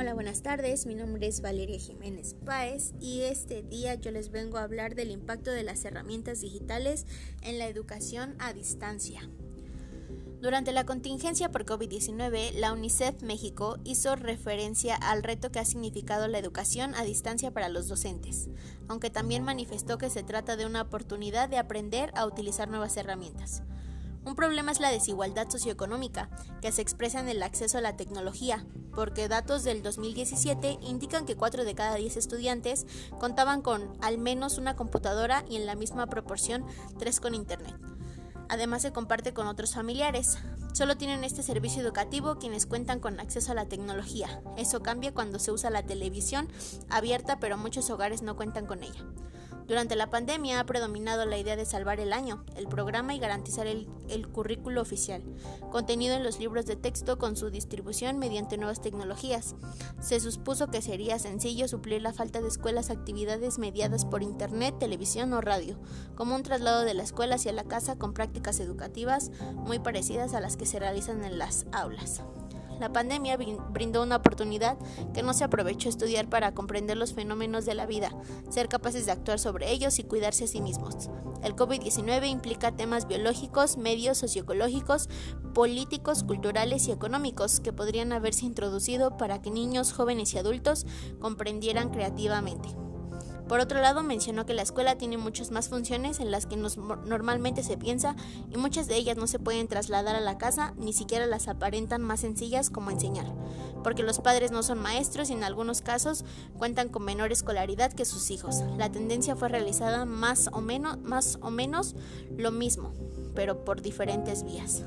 Hola, buenas tardes. Mi nombre es Valeria Jiménez Páez y este día yo les vengo a hablar del impacto de las herramientas digitales en la educación a distancia. Durante la contingencia por COVID-19, la UNICEF México hizo referencia al reto que ha significado la educación a distancia para los docentes, aunque también manifestó que se trata de una oportunidad de aprender a utilizar nuevas herramientas. Un problema es la desigualdad socioeconómica, que se expresa en el acceso a la tecnología, porque datos del 2017 indican que 4 de cada 10 estudiantes contaban con al menos una computadora y en la misma proporción 3 con Internet. Además se comparte con otros familiares. Solo tienen este servicio educativo quienes cuentan con acceso a la tecnología. Eso cambia cuando se usa la televisión abierta, pero muchos hogares no cuentan con ella. Durante la pandemia ha predominado la idea de salvar el año, el programa y garantizar el, currículo oficial, contenido en los libros de texto con su distribución mediante nuevas tecnologías. Se supuso que sería sencillo suplir la falta de escuelas actividades mediadas por Internet, televisión o radio, como un traslado de la escuela hacia la casa con prácticas educativas muy parecidas a las que se realizan en las aulas. La pandemia brindó una oportunidad que no se aprovechó estudiar para comprender los fenómenos de la vida, ser capaces de actuar sobre ellos y cuidarse a sí mismos. El COVID-19 implica temas biológicos, medios socioecológicos, políticos, culturales y económicos que podrían haberse introducido para que niños, jóvenes y adultos comprendieran creativamente. Por otro lado, mencionó que la escuela tiene muchas más funciones en las que normalmente se piensa y muchas de ellas no se pueden trasladar a la casa, ni siquiera las aparentan más sencillas como enseñar, porque los padres no son maestros y en algunos casos cuentan con menor escolaridad que sus hijos. La tendencia fue realizada más o menos, más o menos lo mismo, pero por diferentes vías.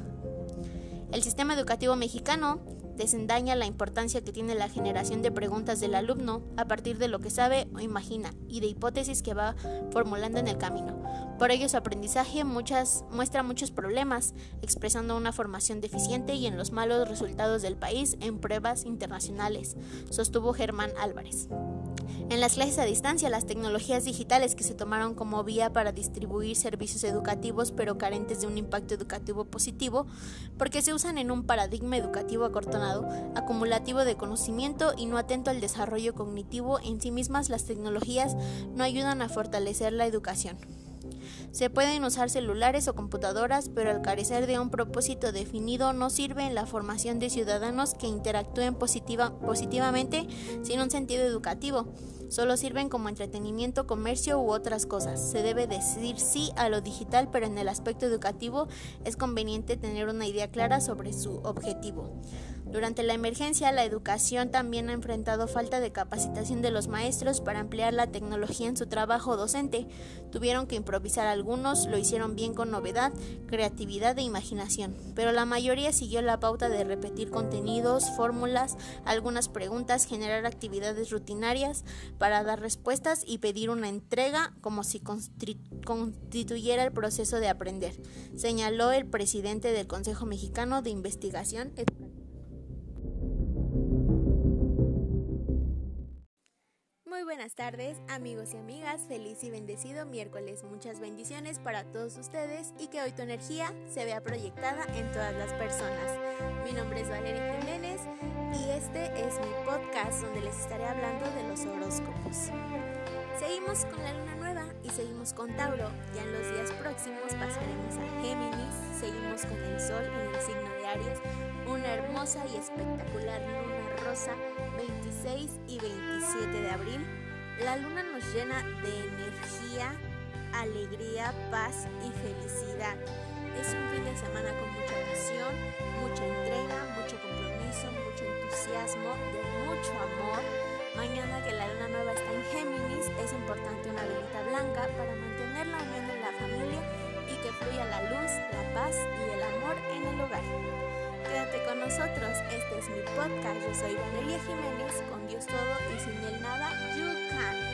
El sistema educativo mexicano desendaña la importancia que tiene la generación de preguntas del alumno a partir de lo que sabe o imagina y de hipótesis que va formulando en el camino. Por ello su aprendizaje muestra muchos problemas, expresando una formación deficiente y en los malos resultados del país en pruebas internacionales, sostuvo Germán Álvarez. En las clases a distancia, las tecnologías digitales que se tomaron como vía para distribuir servicios educativos pero carentes de un impacto educativo positivo, porque se usan en un paradigma educativo acortonado, acumulativo de conocimiento y no atento al desarrollo cognitivo, en sí mismas las tecnologías no ayudan a fortalecer la educación. Se pueden usar celulares o computadoras, pero al carecer de un propósito definido no sirve en la formación de ciudadanos que interactúen positivamente sin un sentido educativo. Solo sirven como entretenimiento, comercio u otras cosas. Se debe decir sí a lo digital, pero en el aspecto educativo es conveniente tener una idea clara sobre su objetivo. Durante la emergencia, la educación también ha enfrentado falta de capacitación de los maestros para emplear la tecnología en su trabajo docente. Tuvieron que improvisar algunos, lo hicieron bien con novedad, creatividad e imaginación, pero la mayoría siguió la pauta de repetir contenidos, fórmulas, algunas preguntas, generar actividades rutinarias para dar respuestas y pedir una entrega como si constituyera el proceso de aprender, señaló el presidente del Consejo Mexicano de Investigación Muy buenas tardes, amigos y amigas. Feliz y bendecido miércoles. Muchas bendiciones para todos ustedes y que hoy tu energía se vea proyectada en todas las personas. Mi nombre es Valeria Jiménez y este es mi podcast donde les estaré hablando de los horóscopos. Seguimos con la luna nueva y seguimos con Tauro. Ya en los días próximos pasaremos a Géminis, seguimos con el sol en el signo de Aries, una hermosa y espectacular luna rosa 26 y 27 de abril, la luna nos llena de energía, alegría, paz y felicidad. Es un fin de semana con mucha pasión, mucha entrega, mucho compromiso, mucho entusiasmo, de mucho amor. Mañana que la luna nueva está en Géminis, es importante una velita blanca para mantener la unión en la familia y que fluya la luz, la paz y el amor en el hogar. Quédate con nosotros, este es podcast, yo soy Valeria Jiménez, con Dios todo y sin él nada, you can.